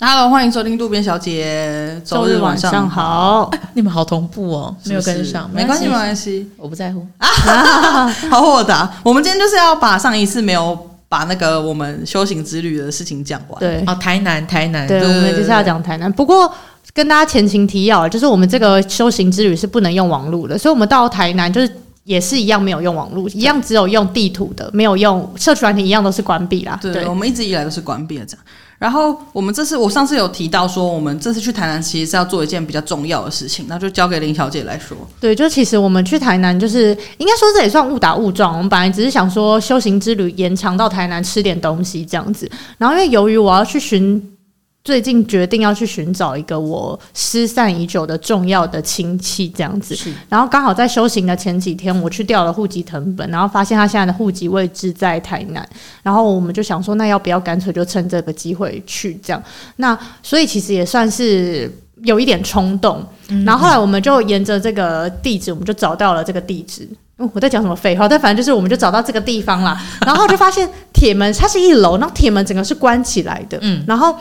Hello，欢迎收听渡边小姐。周日晚上好，你们好同步哦，没有跟上，没关系，没关系，我不在乎啊。好豁达，我们今天就是要把上一次没有把那个我们修行之旅的事情讲完。对，啊，台南，台南，对，我们就是要讲台南。不过跟大家前情提要，就是我们这个修行之旅是不能用网络的，所以我们到台南就是也是一样没有用网络，一样只有用地图的，没有用社区软体，一样都是关闭啦。对，我们一直以来都是关闭的这样。然后我们这次，我上次有提到说，我们这次去台南其实是要做一件比较重要的事情，那就交给林小姐来说。对，就其实我们去台南，就是应该说这也算误打误撞。我们本来只是想说修行之旅延长到台南吃点东西这样子，然后因为由于我要去寻。最近决定要去寻找一个我失散已久的重要的亲戚，这样子。然后刚好在修行的前几天，我去调了户籍成本，然后发现他现在的户籍位置在台南。然后我们就想说，那要不要干脆就趁这个机会去这样？那所以其实也算是有一点冲动。然后后来我们就沿着这个地址，我们就找到了这个地址。我在讲什么废话？但反正就是我们就找到这个地方啦。然后就发现铁门它是一楼，然后铁门整个是关起来的。嗯。然后。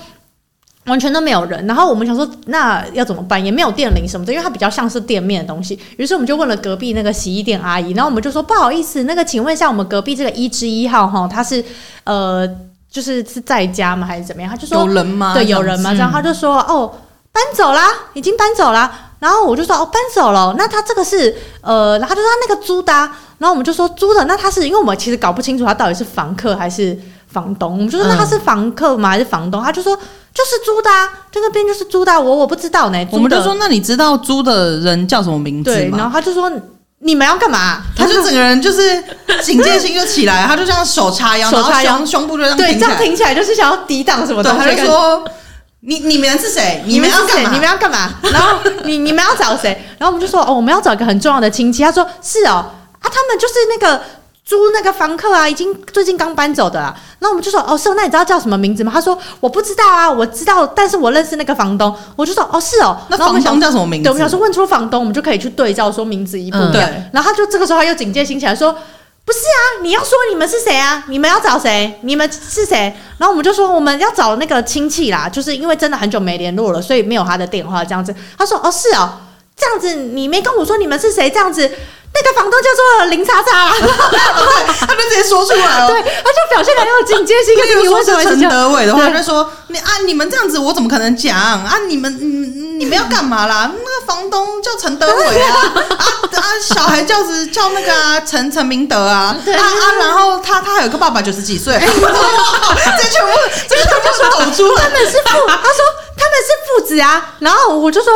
完全都没有人，然后我们想说，那要怎么办？也没有电铃什么的，因为它比较像是店面的东西。于是我们就问了隔壁那个洗衣店阿姨，然后我们就说不好意思，那个请问一下，我们隔壁这个一之一号哈，他是呃，就是是在家吗？还是怎么样？他就说有人吗？对，有人吗？然后他就说哦，搬走啦，已经搬走啦。然后我就说哦，搬走了。那他这个是呃，然后他就说他那个租的，然后我们就说租的，那他是因为我们其实搞不清楚他到底是房客还是房东，我们就说那他是房客吗？还是房东？他就说。就是租的，啊，就那边就是租的，我我不知道呢。我们就说，那你知道租的人叫什么名字吗？对，然后他就说，你们要干嘛？他就整个人就是警戒心就起来，他就这样手叉腰，手叉腰，胸部就这样对，这样挺起来就是想要抵挡什么的。他就说，你你们是谁？你们要干嘛？你们要干嘛？然后你你们要找谁？然后我们就说，哦，我们要找一个很重要的亲戚。他说是哦，啊，他们就是那个。租那个房客啊，已经最近刚搬走的啦。然后我们就说，哦，是哦，那你知道叫什么名字吗？他说，我不知道啊，我知道，但是我认识那个房东。我就说，哦，是哦。那房东叫什么名字？对，我们想说问出房东，我们就可以去对照说名字一部分。然后他就这个时候他又警戒心起来说，不是啊，你要说你们是谁啊？你们要找谁？你们是谁？然后我们就说我们要找那个亲戚啦，就是因为真的很久没联络了，所以没有他的电话这样子。他说，哦，是哦，这样子你没跟我说你们是谁？这样子。那个房东叫做林叉叉，他就直接说出来了。对，他就表现的很有警戒心。那个说是陈德伟的话，他就说你啊，你们这样子，我怎么可能讲啊？你们，你们要干嘛啦？那个房东叫陈德伟啊，啊啊，小孩叫子叫那个啊，陈陈明德啊，啊啊，然后他他还有个爸爸九十几岁，这全部这个他就是抖出来，他们是父，他说他们是父子啊，然后我就说。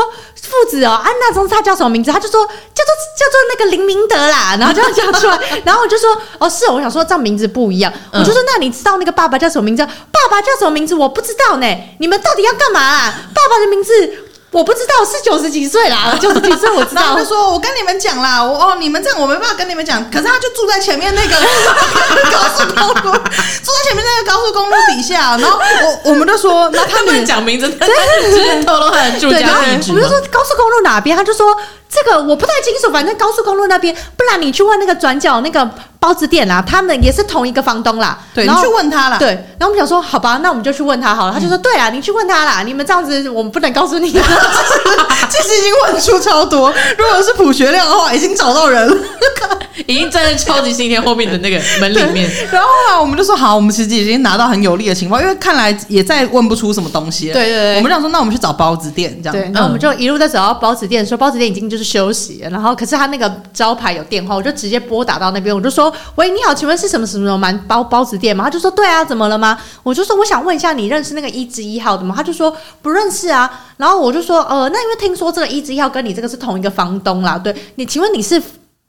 父子哦，安娜中他叫什么名字？他就说叫做叫做那个林明德啦，然后就这样讲出来，然后我就说哦是哦，我想说这样名字不一样，嗯、我就说那你知道那个爸爸叫什么名字？爸爸叫什么名字？我不知道呢，你们到底要干嘛啊？爸爸的名字。我不知道是九十几岁啦，九十几岁我知道。他说：“我跟你们讲啦，我哦，你们这样我没办法跟你们讲。可是他就住在前面那个 高速公路，住在前面那个高速公路底下。然后我我们就说，那他们讲名字，对，直接透露他的住家地址。我们就说高速公路哪边，他就说。”这个我不太清楚，反正高速公路那边，不然你去问那个转角那个包子店啦，他们也是同一个房东啦。对，然你去问他啦。对，然后我们想说，好吧，那我们就去问他好了。他就说，对啊，你去问他啦。你们这样子，我们不能告诉你。其实其实已经问出超多，如果是普学亮的话，已经找到人了，已经站在超级星天后面的那个门里面。然后啊，我们就说好，我们其实已经拿到很有利的情报，因为看来也再问不出什么东西。对对对，我们想说，那我们去找包子店这样。对，然后我们就一路在找到包子店，说包子店已经就是休息。然后，可是他那个招牌有电话，我就直接拨打到那边，我就说：“喂，你好，请问是什么什么什么蛮包包子店吗？”他就说：“对啊，怎么了吗？”我就说：“我想问一下，你认识那个一之一号的吗？”他就说：“不认识啊。”然后我就说：“呃，那因为听说这个一之一号跟你这个是同一个房东啦，对你，请问你是？”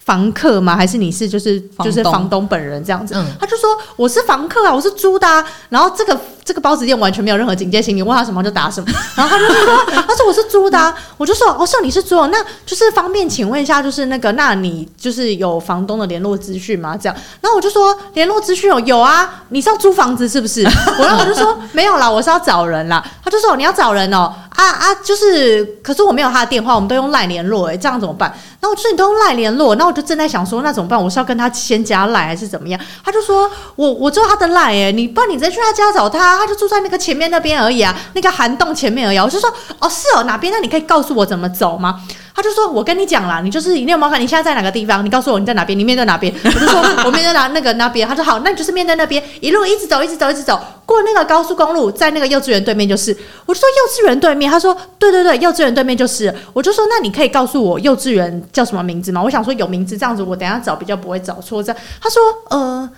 房客吗？还是你是就是就是房东本人这样子？嗯、他就说我是房客啊，我是租的啊。然后这个这个包子店完全没有任何警戒心，你问他什么就答什么。然后他就说，他说我是租的啊。我就说哦，是你是租，那就是方便请问一下，就是那个，那你就是有房东的联络资讯吗？这样。然后我就说联络资讯哦有啊，你是要租房子是不是？我然后我就说 没有啦，我是要找人啦。他就说你要找人哦。啊啊，就是，可是我没有他的电话，我们都用赖联络，哎，这样怎么办？那我就说你都用赖联络，那我就正在想说，那怎么办？我是要跟他先加赖还是怎么样？他就说我我知道他的赖，哎，你不然你再去他家找他，他就住在那个前面那边而已啊，那个涵洞前面而已。我就说哦是哦哪边？那你可以告诉我怎么走吗？他就说：“我跟你讲啦，你就是你有没有看？你现在在哪个地方？你告诉我你在哪边？你面对哪边？” 我就说：“我面对哪那个那边。”他说：“好，那你就是面对那边，一路一直走，一直走，一直走，过那个高速公路，在那个幼稚园对面就是。”我就说：“幼稚园对面。”他说：“对对对，幼稚园对面就是。”我就说：“那你可以告诉我幼稚园叫什么名字吗？”我想说有名字这样子，我等下找比较不会找错。这样他说：“呃，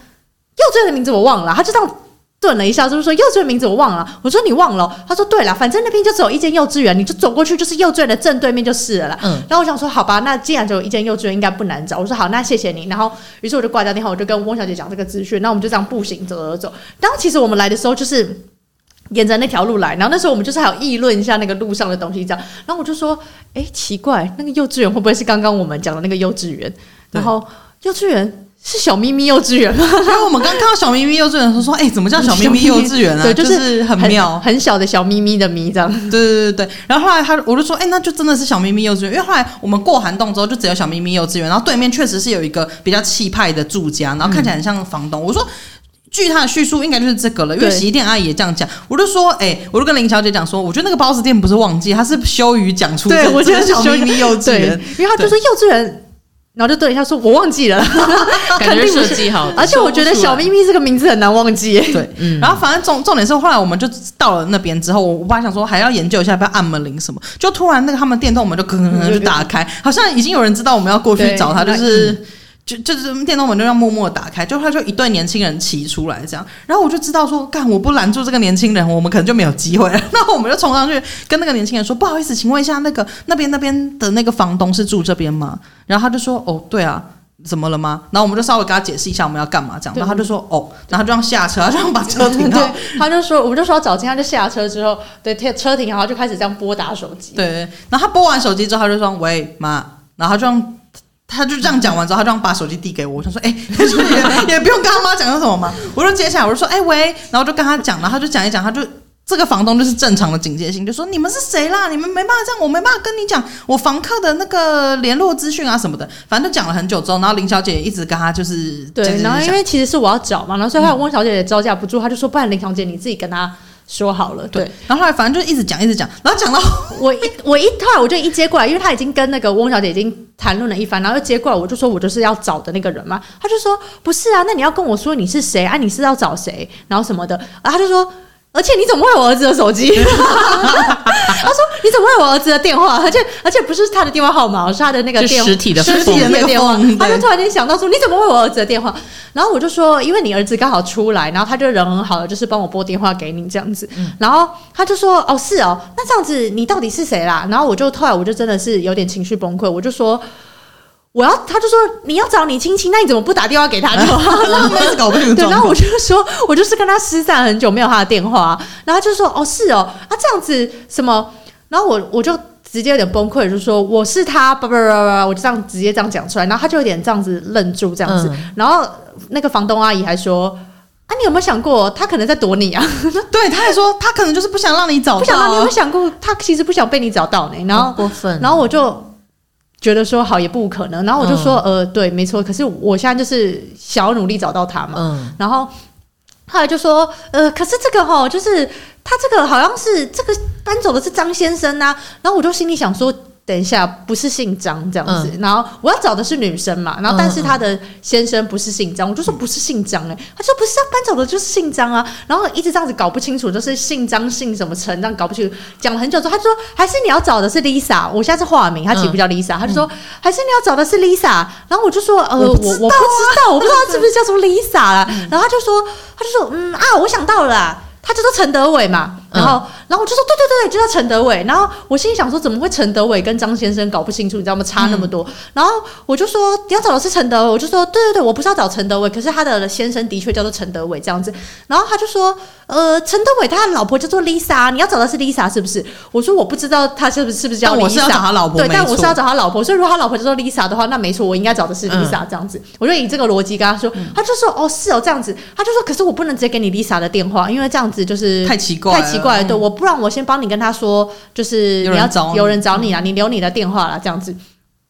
幼稚园的名字我忘了。”他就这样。顿了一下，就是说幼稚园名字我忘了。我说你忘了？他说对了，反正那边就只有一间幼稚园，你就走过去就是幼稚园的正对面就是了啦。嗯，然后我想说好吧，那既然只有一间幼稚园，应该不难找。我说好，那谢谢你。然后于是我就挂掉电话，我就跟翁小姐讲这个资讯。那我们就这样步行走走走。然后其实我们来的时候就是沿着那条路来，然后那时候我们就是还有议论一下那个路上的东西这样。然后我就说，哎，奇怪，那个幼稚园会不会是刚刚我们讲的那个幼稚园？然后幼稚园。是小咪咪幼稚园吗？因为我们刚看到小咪咪幼稚园，说说，哎、欸，怎么叫小咪咪幼稚园啊？对，就是、很妙很，小的小咪咪的咪这样。对对对对。然后后来他，我就说，哎、欸，那就真的是小咪咪幼稚园。因为后来我们过涵洞之后，就只有小咪咪幼稚园。然后对面确实是有一个比较气派的住家，然后看起来很像房东。嗯、我说，据他的叙述，应该就是这个了。因为洗衣店阿姨也这样讲。我就说，哎、欸，我就跟林小姐讲说，我觉得那个包子店不是忘记，他是羞于讲出。对，我觉得是小咪咪幼稚园，因为他就说幼稚园。然后就对一下说，我忘记了，感觉设计好，而且我觉得小咪咪这个名字很难忘记。对，嗯。然后反正重重点是后来我们就到了那边之后，我我爸想说还要研究一下要不要按门铃什么，就突然那个他们电动门就吭吭吭就打开，好像已经有人知道我们要过去找他，就是。就就是电动门就要默默打开，就他就一对年轻人骑出来这样，然后我就知道说，干我不拦住这个年轻人，我们可能就没有机会了。那我们就冲上去跟那个年轻人说，不好意思，请问一下那个那边那边的那个房东是住这边吗？然后他就说，哦，对啊，怎么了吗？然后我们就稍微跟他解释一下我们要干嘛这样，然后他就说，哦，然后就这样下车，他就让把车停好，他就说，我们就说要找金，他就下车之后，对，车停好，就开始这样拨打手机，对，然后他拨完手机之后，他就说，喂妈，然后他就这样。他就这样讲完之后，他就这样把手机递给我。我想说，哎、欸，也也不用跟他妈讲什么嘛。我就接下来，我就说，哎、欸、喂，然后就跟他讲，然后他就讲一讲，他就这个房东就是正常的警戒性，就说你们是谁啦？你们没办法这样，我没办法跟你讲我房客的那个联络资讯啊什么的。反正就讲了很久之后，然后林小姐一直跟他就是对，然后因为其实是我要找嘛，然后所以汪小姐也招架不住，她就说，不然林小姐你自己跟他。说好了，对，然后后来反正就一直讲，一直讲，然后讲到 我一我一后来我就一接过来，因为他已经跟那个翁小姐已经谈论了一番，然后又接过来，我就说我就是要找的那个人嘛，他就说不是啊，那你要跟我说你是谁啊？你是要找谁？然后什么的，然后他就说。而且你怎么会有我儿子的手机？他说你怎么会有我儿子的电话？而且而且不是他的电话号码，是他的那个电实体的实体的那个电话。他就突然间想到说你怎么会有我儿子的电话？然后我就说因为你儿子刚好出来，然后他就人很好的，就是帮我拨电话给你这样子。然后他就说哦是哦，那这样子你到底是谁啦？然后我就突然我就真的是有点情绪崩溃，我就说。我要，他就说你要找你亲戚，那你怎么不打电话给他就好了？搞不清楚。对，然后我就说，我就是跟他失散很久，没有他的电话。然后他就说，哦，是哦，啊，这样子什么？然后我我就直接有点崩溃，就说我是他，叭叭叭叭，我就这样直接这样讲出来。然后他就有点这样子愣住，这样子。嗯、然后那个房东阿姨还说，啊，你有没有想过，他可能在躲你啊？对，他还说他可能就是不想让你找到，不想让你有没有想过，他其实不想被你找到呢。然后过分，然后我就。觉得说好也不可能，然后我就说、嗯、呃对，没错，可是我现在就是想要努力找到他嘛。嗯，然后后来就说呃，可是这个哈，就是他这个好像是这个搬走的是张先生呐、啊，然后我就心里想说。等一下，不是姓张这样子，嗯、然后我要找的是女生嘛，然后但是他的先生不是姓张，嗯、我就说不是姓张哎、欸，他说不是啊，搬走的就是姓张啊，然后一直这样子搞不清楚，就是姓张姓什么陈，这样搞不清楚，讲了很久之后，他就说还是你要找的是 Lisa，我现在是化名，他其实不叫 Lisa，、嗯、他就说还是你要找的是 Lisa，然后我就说呃我我不知道，我不知道是不是叫做 Lisa 啦，然后他就说他就说嗯啊，我想到了啦，他就说陈德伟嘛。然后，然后我就说对对对，就叫陈德伟。然后我心里想说，怎么会陈德伟跟张先生搞不清楚？你知道吗？差那么多。嗯、然后我就说你要找的是陈德伟，我就说对对对，我不是要找陈德伟，可是他的先生的确叫做陈德伟这样子。然后他就说，呃，陈德伟他的老婆叫做 Lisa，你要找的是 Lisa 是不是？我说我不知道他是不是是不是叫 Lisa，我是要找他老婆，对，但我是要找他老婆。所以如果他老婆叫做 Lisa 的话，那没错，我应该找的是 Lisa 这样子。嗯、我就以这个逻辑跟他说，他就说哦是哦这样子，他就说可是我不能直接给你 Lisa 的电话，因为这样子就是太奇怪，太奇怪。怪，对，我不然我先帮你跟他说，就是你要找有人找你啊，你留你的电话啦，这样子。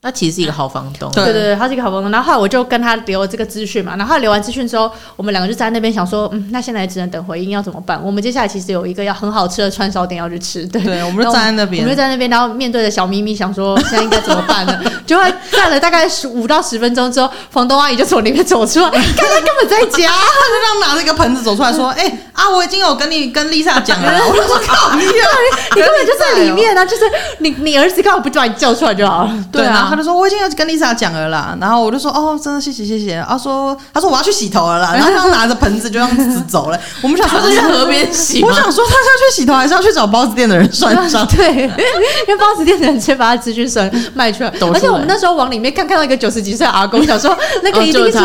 那其实是一个好房东，对对对，他是一个好房东。然后后来我就跟他留了这个资讯嘛，然后他留完资讯之后，我们两个就在那边想说，嗯，那现在只能等回应，要怎么办？我们接下来其实有一个要很好吃的串烧店要去吃，对，对，我们就站在那边，我们就在那边，然后面对着小咪咪，想说现在应该怎么办呢？就会站了大概十五到十分钟之后，房东阿姨就从里面走出来，看他根本在家，他就这样拿着一个盆子走出来说，哎、欸、啊，我已经有跟你跟 Lisa 讲了，我说靠，你你根本就在里面啊，就是你你儿子刚好不就把你叫出来就好了，对啊，他就说我已经有跟你。Lisa 讲了啦，然后我就说哦，真的谢谢谢谢。他说他说我要去洗头了啦，然后他拿着盆子就这样子走了。我们想说他是去河边洗，我想说他是要去洗头，还是要去找包子店的人算账？对，因为包子店的人直接把他资讯算卖出来。而且我们那时候往里面看，看到一个九十几岁阿公，想说那个一定是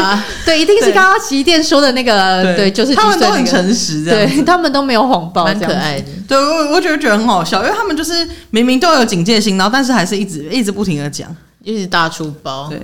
对，一定是刚刚洗衣店说的那个对，九十几岁，他们都很诚实，对他们都没有谎报，蛮可爱的。对，我我觉得觉得很好笑，因为他们就是明明都有警戒心，然后但是还是一直一直不停的讲，一直大出包，对。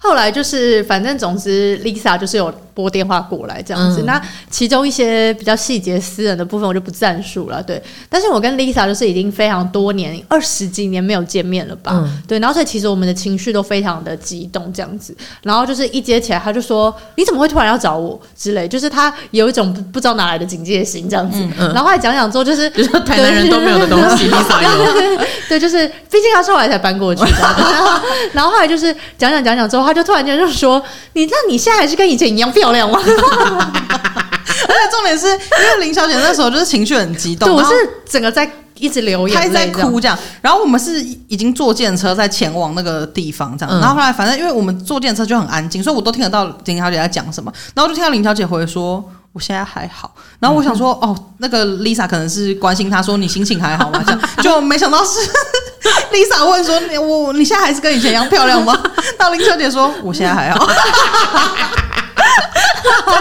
后来就是，反正总之，Lisa 就是有拨电话过来这样子。嗯、那其中一些比较细节、私人的部分，我就不战述了。对，但是我跟 Lisa 就是已经非常多年，二十几年没有见面了吧？嗯、对，然后所以其实我们的情绪都非常的激动这样子。然后就是一接起来，他就说：“你怎么会突然要找我？”之类，就是他有一种不不知道哪来的警戒心这样子。然后后来讲讲之后，就是 就是台南人都没有的东西，Lisa 有。对，就是毕竟他后来才搬过去的。然后，然后后来就是讲讲讲讲之后。他就突然间就说：“你那你现在还是跟以前一样漂亮吗？” 而且重点是因为林小姐那时候就是情绪很激动，我是整个在一直流眼泪，在哭这样。然后我们是已经坐电车在前往那个地方这样。然后后来反正因为我们坐电车就很安静，所以我都听得到林小姐在讲什么。然后就听到林小姐回说。我现在还好，然后我想说，哦，那个 Lisa 可能是关心他说你心情还好吗？这样 就没想到是 Lisa 问说，你我你现在还是跟以前一样漂亮吗？那林小姐说，我现在还好。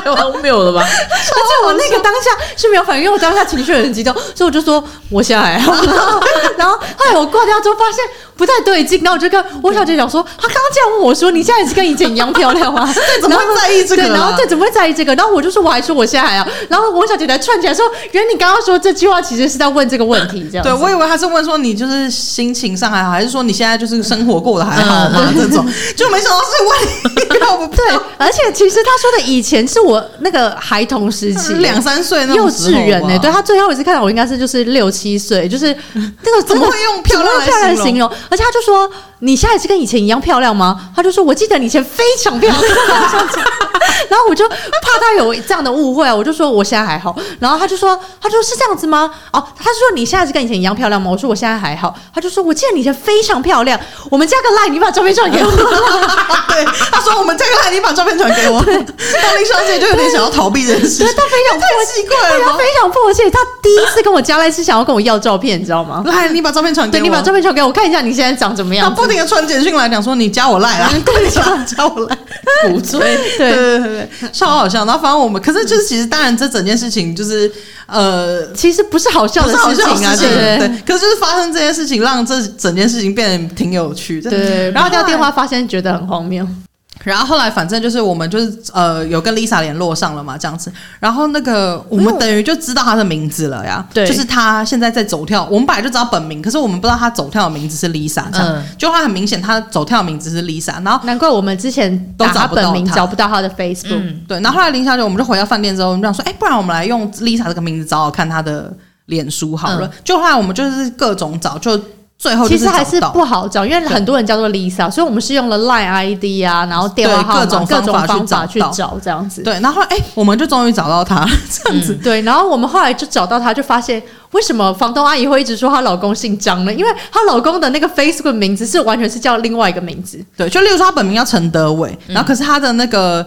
太荒谬了吧！而且我那个当下是没有反应，因为我当下情绪很激动，所以我就说我现在还好。然后，然后后来我挂掉之后发现不太对劲，然后我就跟我小姐讲说，她刚刚这样问我说，你现在也是跟以前一样漂亮吗？对，怎么会在意这个？然后对，怎么会在意这个？然后我就说我还说我现在还好。然后我小姐才串起来说，原来你刚刚说这句话其实是在问这个问题，这样。对，我以为她是问说你就是心情上还好，还是说你现在就是生活过得还好吗？这种就没想到是问你。对，而且其实她说的以前是我那个孩童时期，两三岁那幼稚园呢。对，他最后一次看到我应该是就是六七岁，就是那个怎么会用漂亮来形容？而且他就说。你现在是跟以前一样漂亮吗？他就说：“我记得你以前非常漂亮。”然后我就怕他有这样的误会啊，我就说：“我现在还好。”然后他就说：“他说是这样子吗？”哦，他就说：“你现在是跟以前一样漂亮吗？”我说：“我现在还好。”他就说：“我记得你以前非常漂亮。”我们加个 line，你把照片传给我。对，他说：“我们加个 line，你把照片传给我。”那林小姐就有点想要逃避这件事，他非常太奇怪了，他非常迫切。他第一次跟我加 line 是想要跟我要照片，你知道吗？来，你把照片传给我。你把照片传给我，我看一下你现在长怎么样。不停的传简讯来讲说，你加我赖啦，对，加 加我赖，鼓吹，对对对对，超好笑。然后反正我们，可是就是其实当然这整件事情就是呃，其实不是好笑的事情啊，对对对。可是就是发生这件事情，让这整件事情变得挺有趣的。对，然后掉电话发现觉得很荒谬。然后后来反正就是我们就是呃有跟 Lisa 联络上了嘛，这样子。然后那个我们等于就知道他的名字了呀，对，就是他现在在走跳。我们本来就知道本名，可是我们不知道他走跳的名字是 Lisa，这样。嗯、就他很明显，他走跳的名字是 Lisa。然后难怪我们之前都找不到他，找不到他的 Facebook。嗯、对，然后后来林小姐，我们就回到饭店之后，我们就想说，哎，不然我们来用 Lisa 这个名字找找看他的脸书好了。嗯、就后来我们就是各种找，就。最后其实还是不好找，因为很多人叫做 Lisa，所以我们是用了 Line ID 啊，然后电话号码各种各种方法去找这样子。对，然后哎、欸，我们就终于找到他 这样子、嗯。对，然后我们后来就找到她，就发现为什么房东阿姨会一直说她老公姓张呢？因为她老公的那个 Facebook 名字是完全是叫另外一个名字。对，就例如说他本名叫陈德伟，然后可是他的那个。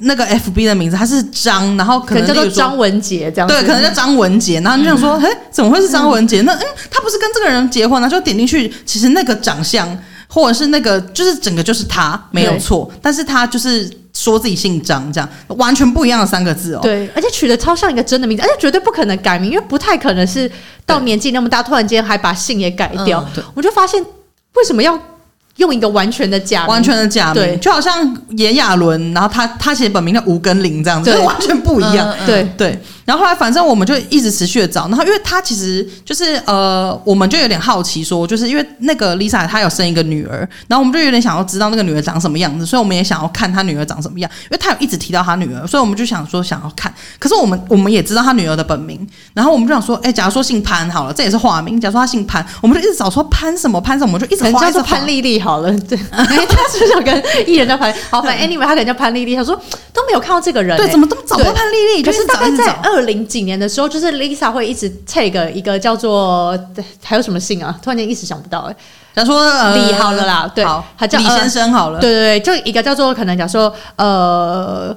那个 F B 的名字他是张，然后可能，叫做张文杰这样子，对，可能叫张文杰，然后你就想说，哎、嗯，怎么会是张文杰？嗯、那嗯，他不是跟这个人结婚呢？就点进去，其实那个长相或者是那个，就是整个就是他没有错，但是他就是说自己姓张，这样完全不一样的三个字哦。对，而且取的超像一个真的名字，而且绝对不可能改名，因为不太可能是到年纪那么大，突然间还把姓也改掉。嗯、我就发现为什么要？用一个完全的假名，完全的假名，对。就好像炎亚纶，然后他他写本名叫吴根林这样子，对。就完全不一样。嗯嗯对。对，然后后来反正我们就一直持续的找，然后因为他其实就是呃，我们就有点好奇说，就是因为那个 Lisa 她有生一个女儿，然后我们就有点想要知道那个女儿长什么样子，所以我们也想要看她女儿长什么样，因为她有一直提到她女儿，所以我们就想说想要看。可是我们我们也知道她女儿的本名，然后我们就想说，哎，假如说姓潘好了，这也是化名，假如说她姓潘，我们就一直找说潘什么潘什么，我们就一直可能画一直画叫做潘丽丽好了，对，他是不是想跟艺人叫潘？好，反正 anyway 他可能叫潘丽丽，他说都没有看到这个人、欸，对，怎么都找不到潘丽丽？可是大概在二。零几年的时候，就是 Lisa 会一直 take 一个叫做还有什么姓啊？突然间一时想不到哎、欸。假如说呃李好了啦，对，他叫李先生好了，对对对，就一个叫做可能讲说呃。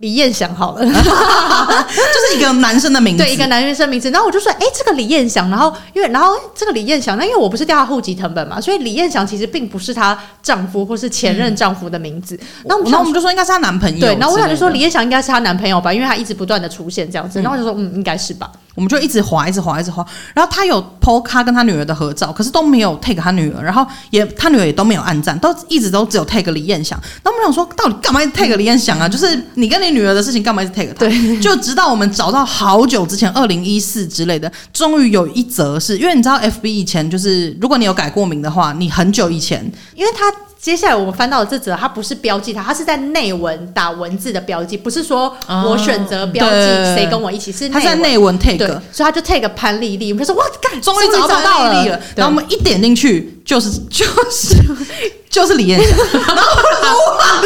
李彦祥好了，就是一个男生的名字，对，一个男生名字。然后我就说，哎、欸，这个李彦祥，然后因为然后这个李彦祥，那因为我不是调他户籍成本嘛，所以李彦祥其实并不是她丈夫或是前任丈夫的名字。那、嗯、我，我们就说应该是她男朋友。对，然后我想就说李彦祥应该是她男朋友吧，因为他一直不断的出现这样子。然后我就说，嗯，应该是吧。我们就一直滑，一直滑，一直滑。然后他有 po 他跟他女儿的合照，可是都没有 take 他女儿，然后也他女儿也都没有按赞，都一直都只有 take 李彦祥。那我们想说，到底干嘛 take 李彦祥啊？就是你跟你女儿的事情，干嘛一直 take 他？对，就直到我们找到好久之前，二零一四之类的，终于有一则是因为你知道 FB 以前就是，如果你有改过名的话，你很久以前，因为他。接下来我们翻到的这则，它不是标记它，它是在内文打文字的标记，不是说我选择标记谁跟我一起，是他在内文 take，所以他就 take 潘丽丽，我们就说哇，干，终于找到了，然后我们一点进去就是就是 就是李彦祥，然后我说哇，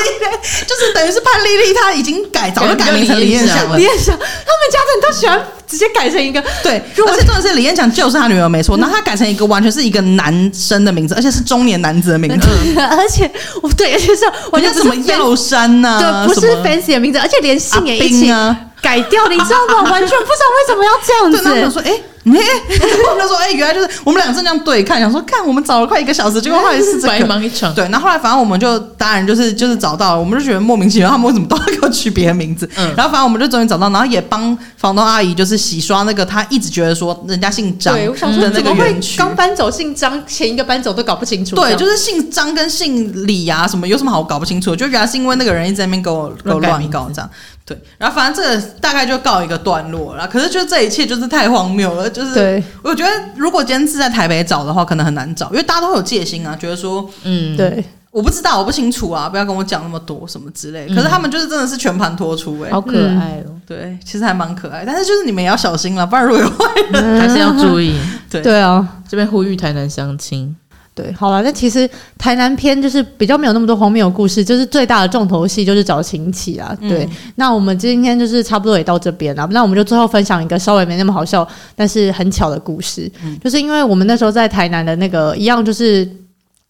就是等于是潘丽丽，她已经改早就改名成李彦祥了，李彦祥，他们家的人都喜欢。直接改成一个对，而且重点是李彦祥就是他女儿没错，然后他改成一个完全是一个男生的名字，而且是中年男子的名字，而且我对，而且是完全什么药山呐，对，不是 fancy 的名字，而且连姓也一起改掉，你知道吗？完全不知道为什么要这样子。对，他们说，哎。哎，我们就说，哎，原来就是我们俩正这样对看，想说看我们找了快一个小时，结果后来是这个白忙一场。对，然后后来反正我们就当然就是就是找到了，我们就觉得莫名其妙，他们为什么都要给我取别的名字？嗯，然后反正我们就终于找到，然后也帮房东阿姨就是洗刷那个她一直觉得说人家姓张，对，我想说怎么会刚搬走姓张，前一个搬走都搞不清楚。对，就是姓张跟姓李啊什么有什么好搞不清楚？就原来是因为那个人一直在那边给我给我乱搞这样。对，然后反正这个大概就告一个段落了。可是就这一切就是太荒谬了，就是对我觉得如果今天是在台北找的话，可能很难找，因为大家都会有戒心啊，觉得说，嗯，对，我不知道，我不清楚啊，不要跟我讲那么多什么之类。可是他们就是真的是全盘托出，欸，哎，好可爱哦。对，其实还蛮可爱，但是就是你们也要小心了，不然如果有坏人，还是要注意。对对啊，这边呼吁台南相亲。对，好了，那其实台南篇就是比较没有那么多荒谬的故事，就是最大的重头戏就是找亲戚啊。对，嗯、那我们今天就是差不多也到这边了，那我们就最后分享一个稍微没那么好笑，但是很巧的故事，嗯、就是因为我们那时候在台南的那个一样就是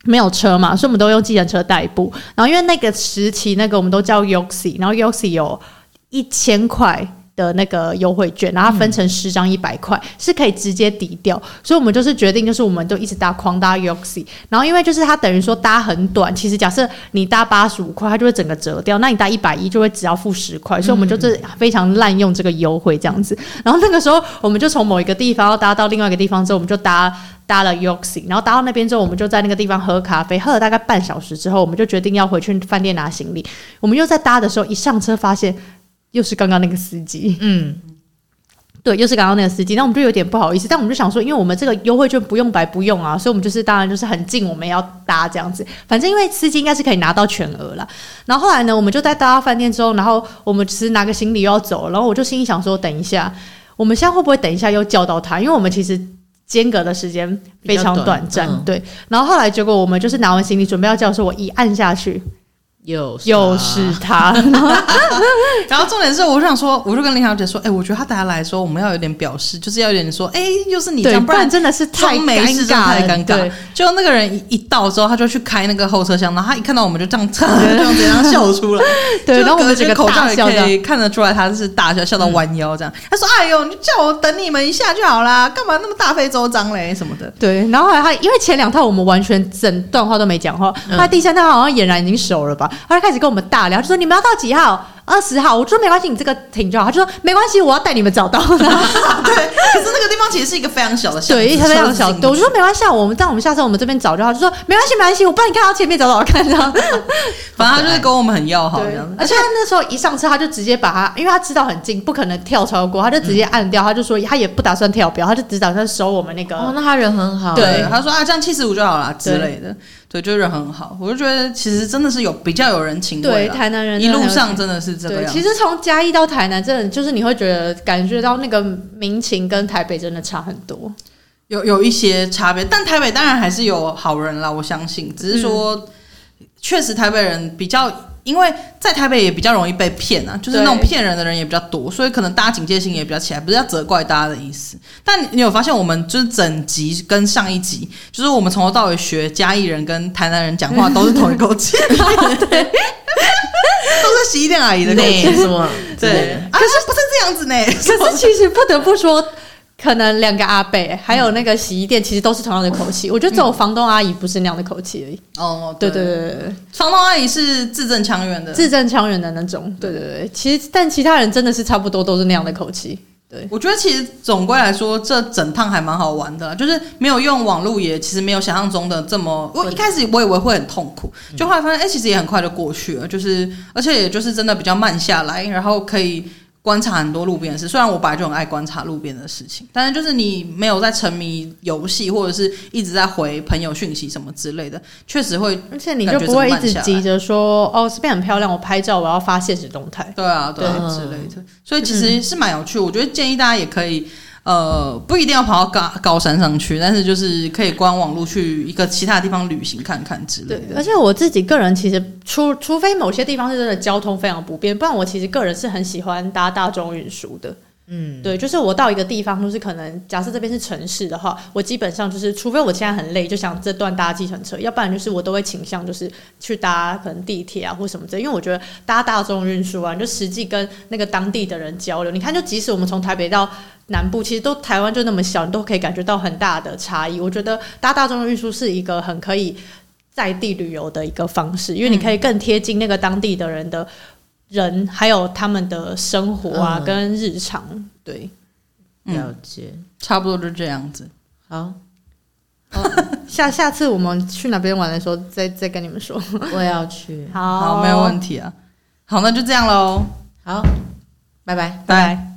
没有车嘛，所以我们都用计程车代步。然后因为那个时期那个我们都叫 Yoxi，然后 Yoxi 有一千块。的那个优惠券，然后分成十张一百块，是可以直接抵掉，所以我们就是决定，就是我们就一直搭狂搭 Yoxi，然后因为就是它等于说搭很短，其实假设你搭八十五块，它就会整个折掉，那你搭一百一就会只要付十块，所以我们就是非常滥用这个优惠这样子。然后那个时候我们就从某一个地方要搭到另外一个地方之后，我们就搭搭了 Yoxi，然后搭到那边之后，我们就在那个地方喝咖啡，喝了大概半小时之后，我们就决定要回去饭店拿行李。我们又在搭的时候，一上车发现。又是刚刚那个司机，嗯，对，又是刚刚那个司机，那我们就有点不好意思，但我们就想说，因为我们这个优惠券不用白不用啊，所以我们就是当然就是很近，我们要搭这样子，反正因为司机应该是可以拿到全额了。然后后来呢，我们就在搭到饭店之后，然后我们其实拿个行李又要走，然后我就心里想说，等一下，我们现在会不会等一下又叫到他？因为我们其实间隔的时间非常短暂，嗯、对。然后后来结果我们就是拿完行李准备要叫的时候，我一按下去。又是又是他，然后重点是，我就想说，我就跟林小姐说，哎、欸，我觉得他等下来说，我们要有点表示，就是要有点说，哎、欸，又是你这样，不然真的是太尴尬，太尴尬。就那个人一一到之后，他就去开那个后车厢，然后他一看到我们就这样，这样这样笑出来，对，然后我们这个口罩也可以看得出来，他是大笑，笑到弯腰这样。他说，哎呦，你叫我等你们一下就好啦，干嘛那么大费周章嘞什么的？对，然后后来他因为前两套我们完全整段话都没讲话，他第三套好像俨然已经熟了吧。后来开始跟我们大聊，就说你们要到几号？二十号，我说没关系，你这个停就好。他就说没关系，我要带你们找到。对，可是那个地方其实是一个非常小的巷子，对，非常小。对，我就说没关系，我们但我们下次我们这边找就好。就说没关系，没关系，我帮你看到前面找找看，这样。反正他就是跟我们很要好这样子。而且他那时候一上车，他就直接把他，因为他知道很近，不可能跳超过，他就直接按掉。他就说他也不打算跳表，他就只打算收我们那个。哦，那他人很好。对，他说啊，这样七十五就好了之类的。对，就人很好。我就觉得其实真的是有比较有人情味。对，台南人一路上真的是这个样。其实从嘉义到台南，真的就是你会觉得感觉到那个民情跟台北真的差很多，有有一些差别。但台北当然还是有好人啦，我相信。只是说，嗯、确实台北人比较。因为在台北也比较容易被骗啊，就是那种骗人的人也比较多，所以可能大家警戒心也比较起来，不是要责怪大家的意思。但你有发现，我们就是整集跟上一集，就是我们从头到尾学嘉义人跟台南人讲话都是同一口气，对，都是洗衣店阿姨的口气，是吗？对，可是不是这样子呢。可是 其实不得不说。可能两个阿伯，还有那个洗衣店，其实都是同样的口气。我觉得只有房东阿姨不是那样的口气而已。哦，对对对对，房东阿姨是字正腔圆的，字正腔圆的那种。对对对，其实但其他人真的是差不多都是那样的口气。对，我觉得其实总归来说，这整趟还蛮好玩的，就是没有用网络，也其实没有想象中的这么。我一开始我以为会很痛苦，就后来发现，哎，其实也很快就过去了。就是而且也就是真的比较慢下来，然后可以。观察很多路边的事，虽然我本来就很爱观察路边的事情，但是就是你没有在沉迷游戏，或者是一直在回朋友讯息什么之类的，确实会，而且你就不会一直急着说哦，这边很漂亮，我拍照我要发现实动态，对啊，对，对之类的，所以其实是蛮有趣，我觉得建议大家也可以。呃，不一定要跑到高高山上去，但是就是可以观网路去一个其他地方旅行看看之类的。对，而且我自己个人其实，除除非某些地方是真的交通非常不便，不然我其实个人是很喜欢搭大众运输的。嗯，对，就是我到一个地方，就是可能假设这边是城市的话，我基本上就是，除非我现在很累，就想这段搭计程车，要不然就是我都会倾向就是去搭可能地铁啊或什么的，因为我觉得搭大众运输啊，就实际跟那个当地的人交流。你看，就即使我们从台北到南部，其实都台湾就那么小，你都可以感觉到很大的差异。我觉得搭大众运输是一个很可以在地旅游的一个方式，因为你可以更贴近那个当地的人的。人还有他们的生活啊，嗯、跟日常，对，了解，差不多就这样子。好，哦、下下次我们去哪边玩的时候，再再跟你们说。我也要去，好，好，没有问题啊。好，那就这样喽。好，拜拜，拜拜。